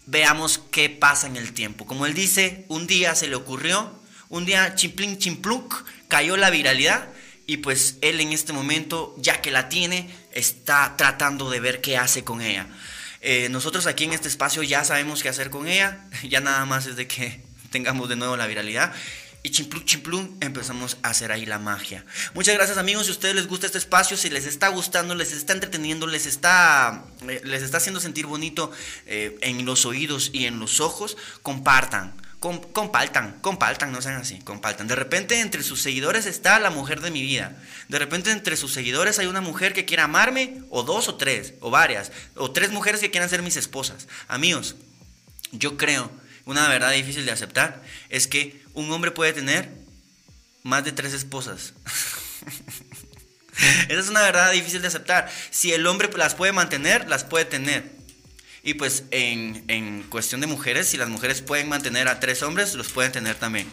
veamos qué pasa en el tiempo. Como él dice, un día se le ocurrió, un día chimplín chimpluk, cayó la viralidad y pues él en este momento, ya que la tiene, está tratando de ver qué hace con ella. Eh, nosotros aquí en este espacio ya sabemos qué hacer con ella, ya nada más es de que tengamos de nuevo la viralidad. Y chimplum, chimplum, empezamos a hacer ahí la magia. Muchas gracias amigos, si a ustedes les gusta este espacio, si les está gustando, les está entreteniendo, les está, eh, les está haciendo sentir bonito eh, en los oídos y en los ojos, compartan compartan, compartan, no sean así, compartan. De repente entre sus seguidores está la mujer de mi vida. De repente entre sus seguidores hay una mujer que quiera amarme, o dos o tres, o varias, o tres mujeres que quieran ser mis esposas. Amigos, yo creo, una verdad difícil de aceptar, es que un hombre puede tener más de tres esposas. Esa es una verdad difícil de aceptar. Si el hombre las puede mantener, las puede tener. Y pues en, cuestión de mujeres, si las mujeres pueden mantener a tres hombres, los pueden tener también.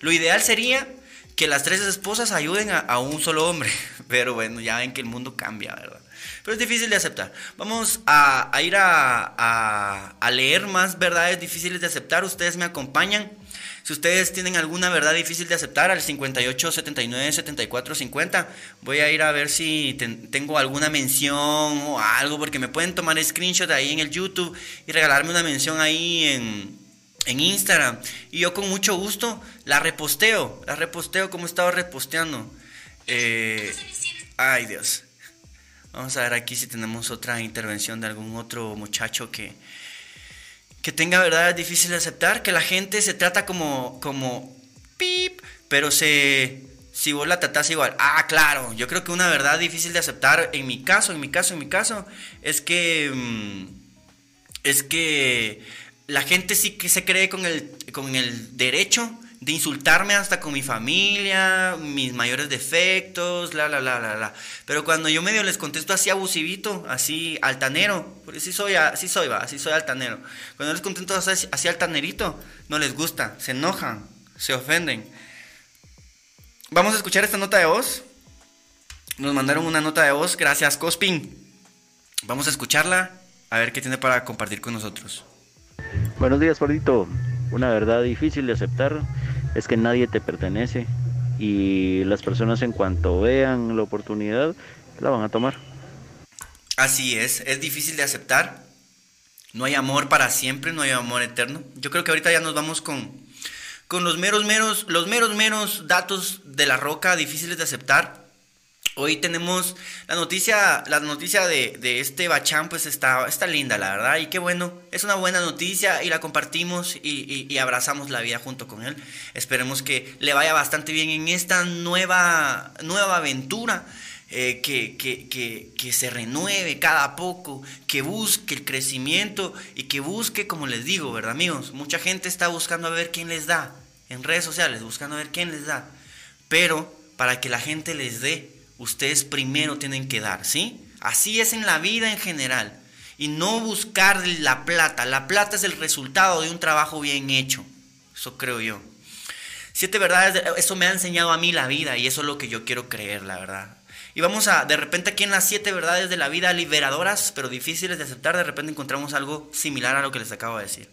Lo ideal sería que las tres esposas ayuden a, un solo hombre. Pero bueno, ya ven que el mundo cambia, ¿verdad? Pero es difícil de aceptar. Vamos a, ir a, a, leer más verdades difíciles de aceptar. Ustedes me acompañan. Si ustedes tienen alguna verdad difícil de aceptar, al 58 79 74 50, voy a ir a ver si tengo alguna mención o algo, porque me pueden tomar screenshot ahí en el YouTube y regalarme una mención ahí en, en Instagram. Y yo con mucho gusto la reposteo, la reposteo como estaba reposteando. Eh, ay Dios. Vamos a ver aquí si tenemos otra intervención de algún otro muchacho que, que tenga verdades difíciles de aceptar, que la gente se trata como, como pip, pero se, si vos la tratás igual, ah, claro, yo creo que una verdad difícil de aceptar, en mi caso, en mi caso, en mi caso, es que, mm, es que la gente sí que se cree con el, con el derecho de insultarme hasta con mi familia, mis mayores defectos, la, la, la, la, la. Pero cuando yo medio les contesto así abusivito, así altanero, porque sí soy, así soy, va, así soy altanero. Cuando les contesto así, así altanerito, no les gusta, se enojan, se ofenden. Vamos a escuchar esta nota de voz. Nos mandaron una nota de voz, gracias Cospin. Vamos a escucharla, a ver qué tiene para compartir con nosotros. Buenos días, Fordito. Una verdad difícil de aceptar es que nadie te pertenece y las personas en cuanto vean la oportunidad la van a tomar. Así es, es difícil de aceptar. No hay amor para siempre, no hay amor eterno. Yo creo que ahorita ya nos vamos con, con los meros, meros, los meros, meros datos de la roca difíciles de aceptar. Hoy tenemos la noticia, la noticia de, este Bachán, pues está, está linda, la verdad, y qué bueno, es una buena noticia y la compartimos y, abrazamos la vida junto con él. Esperemos que le vaya bastante bien en esta nueva, nueva aventura. Eh, que, que, se renueve cada poco, que busque el crecimiento y que busque, como les digo, ¿verdad amigos? Mucha gente está buscando a ver quién les da, en redes sociales, buscando a ver quién les da. Pero para que la gente les dé, ustedes primero tienen que dar, ¿sí? Así es en la vida en general. Y no buscar la plata. La plata es el resultado de un trabajo bien hecho. Eso creo yo. Siete verdades, eso me ha enseñado a mí la vida y eso es lo que yo quiero creer, la verdad. Y vamos a, de repente aquí en las siete verdades de la vida liberadoras, pero difíciles de aceptar, de repente encontramos algo similar a lo que les acabo de decir.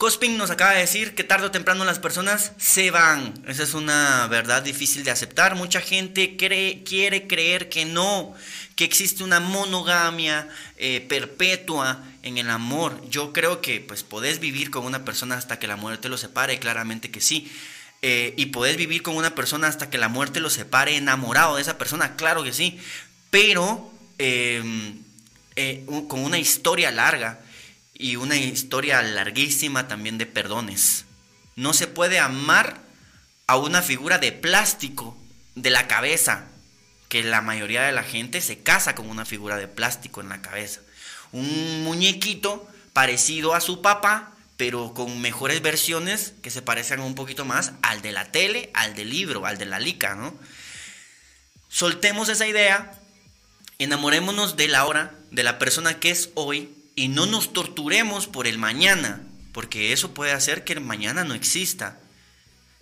Cospin nos acaba de decir que tarde o temprano las personas se van. Esa es una verdad difícil de aceptar. Mucha gente quiere creer que no, que existe una monogamia eh, perpetua en el amor. Yo creo que pues podés vivir con una persona hasta que la muerte lo separe, claramente que sí. Eh, y podés vivir con una persona hasta que la muerte lo separe enamorado de esa persona, claro que sí. Pero em, eh, con una historia larga y una historia larguísima también de perdones. No se puede amar a una figura de plástico de la cabeza, que la mayoría de la gente se casa con una figura de plástico en la cabeza. Un muñequito parecido a su papá, pero con mejores versiones que se parecen un poquito más al de la tele, al del libro, al de la lica, ¿no? Soltemos esa idea, enamorémonos de la hora, de la persona que es hoy, y no nos torturemos por el mañana, porque eso puede hacer que el mañana no exista.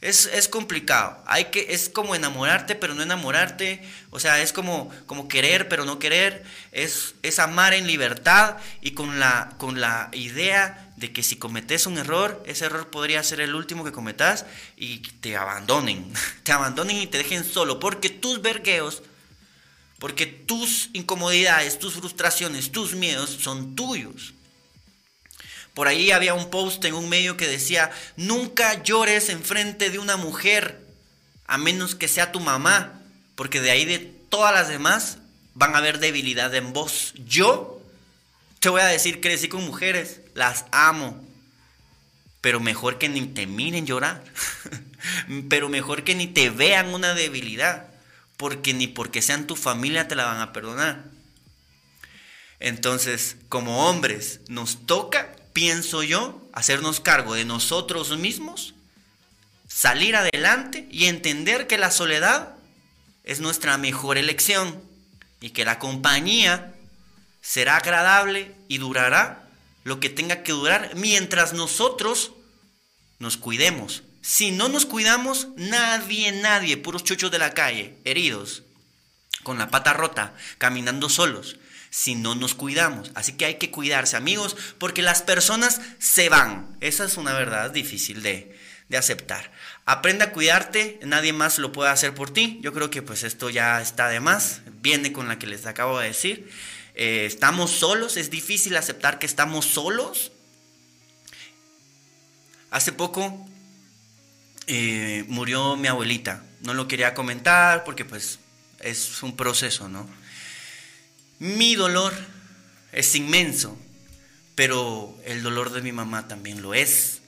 Es, complicado. Hay que, es como enamorarte, pero no enamorarte. O sea, es como, como querer, pero no querer. Es, es amar en libertad y con la, con la idea de que si cometes un error, ese error podría ser el último que cometas y te abandonen. Te abandonen y te dejen solo. Porque tus vergueos porque tus incomodidades, tus frustraciones, tus miedos son tuyos. Por ahí había un post en un medio que decía, nunca llores enfrente de una mujer, a menos que sea tu mamá, porque de ahí de todas las demás van a haber debilidad en vos. Yo te voy a decir, crecí con mujeres, las amo, pero mejor que ni te miren llorar, pero mejor que ni te vean una debilidad porque ni porque sean tu familia te la van a perdonar. Entonces, como hombres, nos toca, pienso yo, hacernos cargo de nosotros mismos, salir adelante y entender que la soledad es nuestra mejor elección y que la compañía será agradable y durará lo que tenga que durar mientras nosotros nos cuidemos si no nos cuidamos, nadie, nadie, puros chuchos de la calle, heridos, con la pata rota, caminando solos, si no nos cuidamos. Así que hay que cuidarse, amigos, porque las personas se van. Esa es una verdad difícil de, aceptar. Aprende a cuidarte, nadie más lo puede hacer por ti. Yo creo que pues esto ya está de más, viene con la que les acabo de decir. Eh, estamos solos, es difícil aceptar que estamos solos. Hace poco eh, murió mi abuelita. No lo quería comentar porque pues es un proceso, ¿no? Mi dolor es inmenso, pero el dolor de mi mamá también lo es.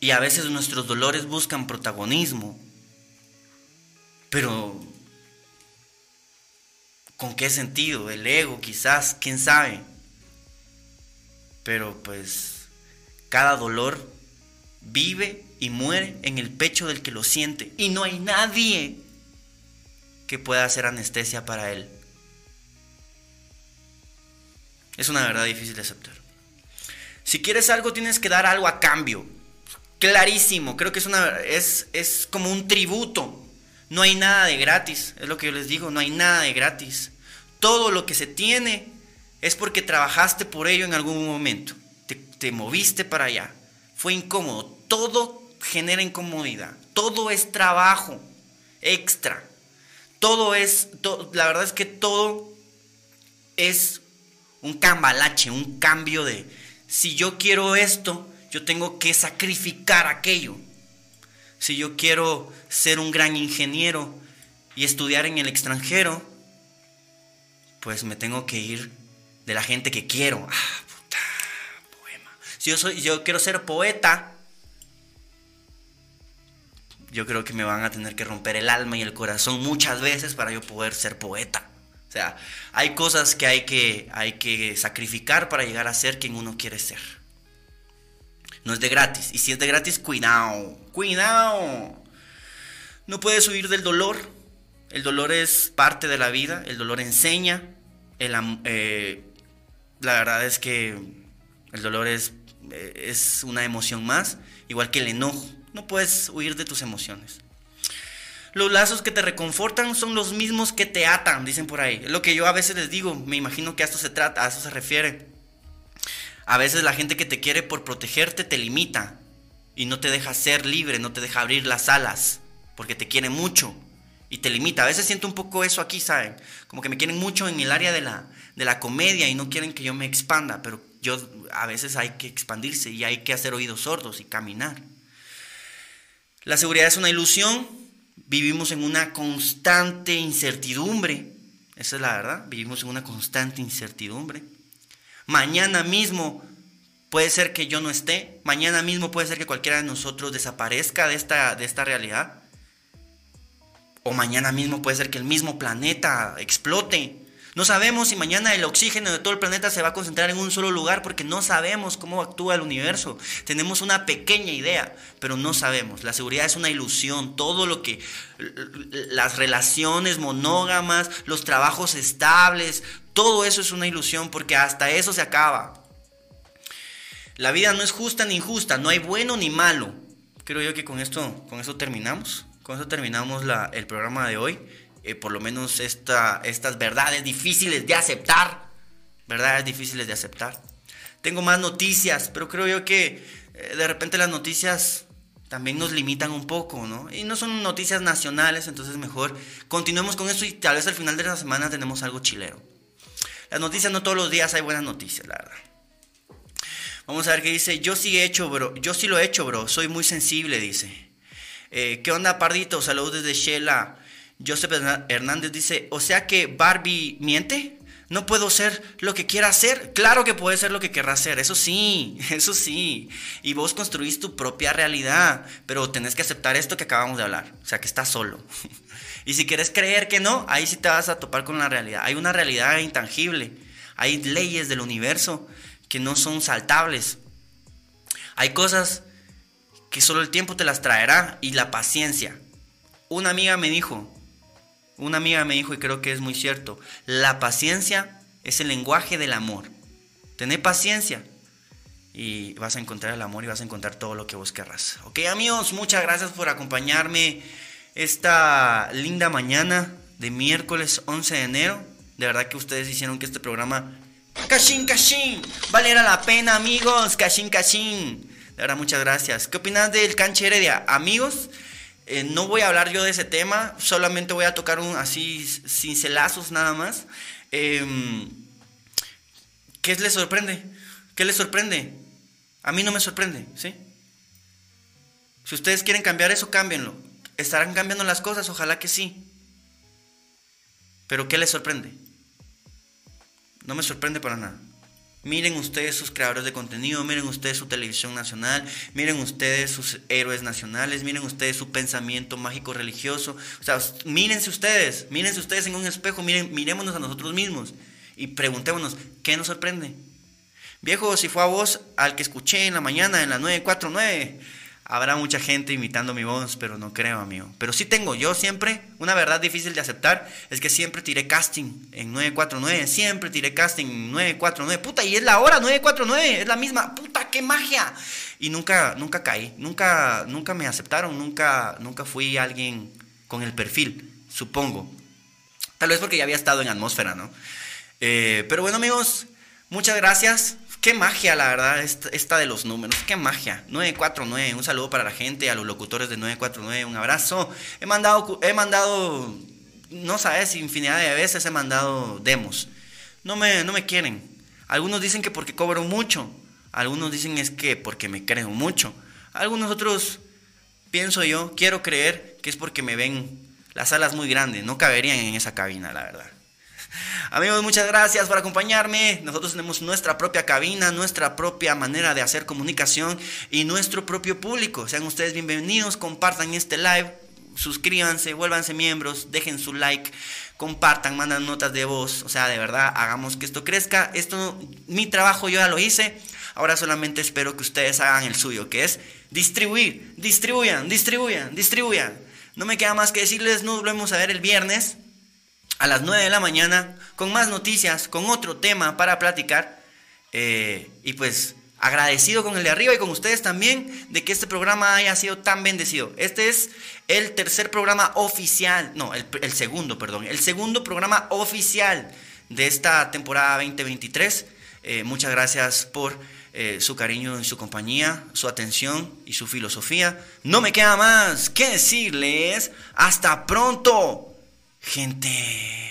Y a veces nuestros dolores buscan protagonismo, pero ¿con qué sentido? El ego quizás, quién sabe. Pero pues cada dolor vive y muere en el pecho del que lo siente. Y no hay nadie que pueda hacer anestesia para él. Es una verdad difícil de aceptar. Si quieres algo, tienes que dar algo a cambio. Clarísimo, creo que es, una, es, es como un tributo. No hay nada de gratis, es lo que yo les digo, no hay nada de gratis. Todo lo que se tiene es porque trabajaste por ello en algún momento. Te, te moviste para allá. Fue incómodo. Todo genera incomodidad. Todo es trabajo extra. Todo es, la verdad es que todo es un cambalache, un cambio de, si yo quiero esto, yo tengo que sacrificar aquello. Si yo quiero ser un gran ingeniero y estudiar en el extranjero, pues me tengo que ir de la gente que quiero. Ah, si yo, soy, yo quiero ser poeta, yo creo que me van a tener que romper el alma y el corazón muchas veces para yo poder ser poeta. O sea, hay cosas que hay que, hay que sacrificar para llegar a ser quien uno quiere ser. No es de gratis. Y si es de gratis, cuidado, cuidado. No puedes huir del dolor. El dolor es parte de la vida, el dolor enseña. El, eh, la verdad es que el dolor es, eh, es una emoción más, igual que el enojo. No puedes huir de tus emociones. Los lazos que te reconfortan son los mismos que te atan, dicen por ahí. Lo que yo a veces les digo, me imagino que a esto se trata, a eso se refiere. A veces la gente que te quiere por protegerte te limita y no te deja ser libre, no te deja abrir las alas, porque te quiere mucho y te limita. A veces siento un poco eso aquí, ¿saben? Como que me quieren mucho en el área de la, de la comedia y no quieren que yo me expanda, pero yo a veces hay que expandirse y hay que hacer oídos sordos y caminar. La seguridad es una ilusión, vivimos en una constante incertidumbre, esa es la verdad, vivimos en una constante incertidumbre. Mañana mismo puede ser que yo no esté, mañana mismo puede ser que cualquiera de nosotros desaparezca de esta, de esta realidad. O mañana mismo puede ser que el mismo planeta explote. No sabemos si mañana el oxígeno de todo el planeta se va a concentrar en un solo lugar porque no sabemos cómo actúa el universo. Tenemos una pequeña idea, pero no sabemos. La seguridad es una ilusión. Todo lo que las relaciones monógamas, los trabajos estables, todo eso es una ilusión porque hasta eso se acaba. La vida no es justa ni injusta, no hay bueno ni malo. Creo yo que con esto, con eso terminamos. Con eso terminamos el programa de hoy. Eh, por lo menos esta, estas verdades difíciles de aceptar. Verdades difíciles de aceptar. Tengo más noticias, pero creo yo que eh, de repente las noticias también nos limitan un poco, ¿no? Y no son noticias nacionales, entonces mejor continuemos con eso y tal vez al final de la semana tenemos algo chilero. Las noticias no todos los días hay buenas noticias, la verdad. Vamos a ver qué dice. Yo sí he hecho, bro. Yo sí lo he hecho, bro. Soy muy sensible, dice. Eh, ¿Qué onda, Pardito? Saludos desde Shela. Joseph Hernández dice, o sea que Barbie miente. No puedo ser lo que quiera hacer. Claro que puede ser lo que querrá hacer. Eso sí, eso sí. Y vos construís tu propia realidad. Pero tenés que aceptar esto que acabamos de hablar. O sea, que estás solo. Y si quieres creer que no, ahí sí te vas a topar con la realidad. Hay una realidad intangible. Hay leyes del universo que no son saltables. Hay cosas que solo el tiempo te las traerá y la paciencia. Una amiga me dijo, una amiga me dijo y creo que es muy cierto, la paciencia es el lenguaje del amor. Tené paciencia y vas a encontrar el amor y vas a encontrar todo lo que vos querrás. Ok amigos, muchas gracias por acompañarme esta linda mañana de miércoles 11 de enero. De verdad que ustedes hicieron que este programa... ¡Cachín, cachín! Valera la pena, amigos. ¡Cachín, cachín! De verdad, muchas gracias. ¿Qué opinas del canche Heredia? Amigos, eh, no voy a hablar yo de ese tema. Solamente voy a tocar un así cincelazos nada más. Em, ¿Qué les sorprende? ¿Qué les sorprende? A mí no me sorprende, ¿sí? Si ustedes quieren cambiar eso, cámbienlo. ¿Estarán cambiando las cosas? Ojalá que sí. Pero ¿qué les sorprende? No me sorprende para nada. Miren ustedes sus creadores de contenido, miren ustedes su televisión nacional, miren ustedes sus héroes nacionales, miren ustedes su pensamiento mágico religioso. O sea, mírense ustedes, mírense ustedes en un espejo, miren, mirémonos a nosotros mismos y preguntémonos, ¿qué nos sorprende? Viejo, si fue a vos al que escuché en la mañana en la 949, Habrá mucha gente imitando mi voz, pero no creo, amigo. Pero sí tengo, yo siempre, una verdad difícil de aceptar, es que siempre tiré casting en 949, siempre tiré casting en 949. Puta, y es la hora 949, es la misma. Puta, qué magia. Y nunca, nunca caí, nunca, nunca me aceptaron, nunca, nunca fui alguien con el perfil, supongo. Tal vez porque ya había estado en atmósfera, ¿no? Eh, pero bueno, amigos, muchas gracias. Qué magia, la verdad, esta, de los números. Qué magia. 949, un saludo para la gente, a los locutores de 949, un abrazo. He mandado, he mandado, no sabes, infinidad de veces he mandado demos. No me, no me quieren. Algunos dicen que porque cobro mucho. Algunos dicen es que porque me creo mucho. Algunos otros, pienso yo, quiero creer que es porque me ven las alas muy grandes. No caberían en esa cabina, la verdad. Amigos, muchas gracias por acompañarme. Nosotros tenemos nuestra propia cabina, nuestra propia manera de hacer comunicación y nuestro propio público. Sean ustedes bienvenidos, compartan este live, suscríbanse, vuélvanse miembros, dejen su like, compartan, mandan notas de voz. O sea, de verdad, hagamos que esto crezca. Esto, mi trabajo yo ya lo hice. Ahora solamente espero que ustedes hagan el suyo, que es distribuir, distribuyan, distribuyan, distribuyan. No me queda más que decirles, nos volvemos a ver el viernes a las 9 de la mañana con más noticias, con otro tema para platicar. Eh, y pues agradecido con el de arriba y con ustedes también de que este programa haya sido tan bendecido. Este es el tercer programa oficial, no, el, segundo, perdón, el segundo programa oficial de esta temporada 2023. Eh, muchas gracias por eh, su cariño y su compañía, su atención y su filosofía. No me queda más que decirles hasta pronto, gente.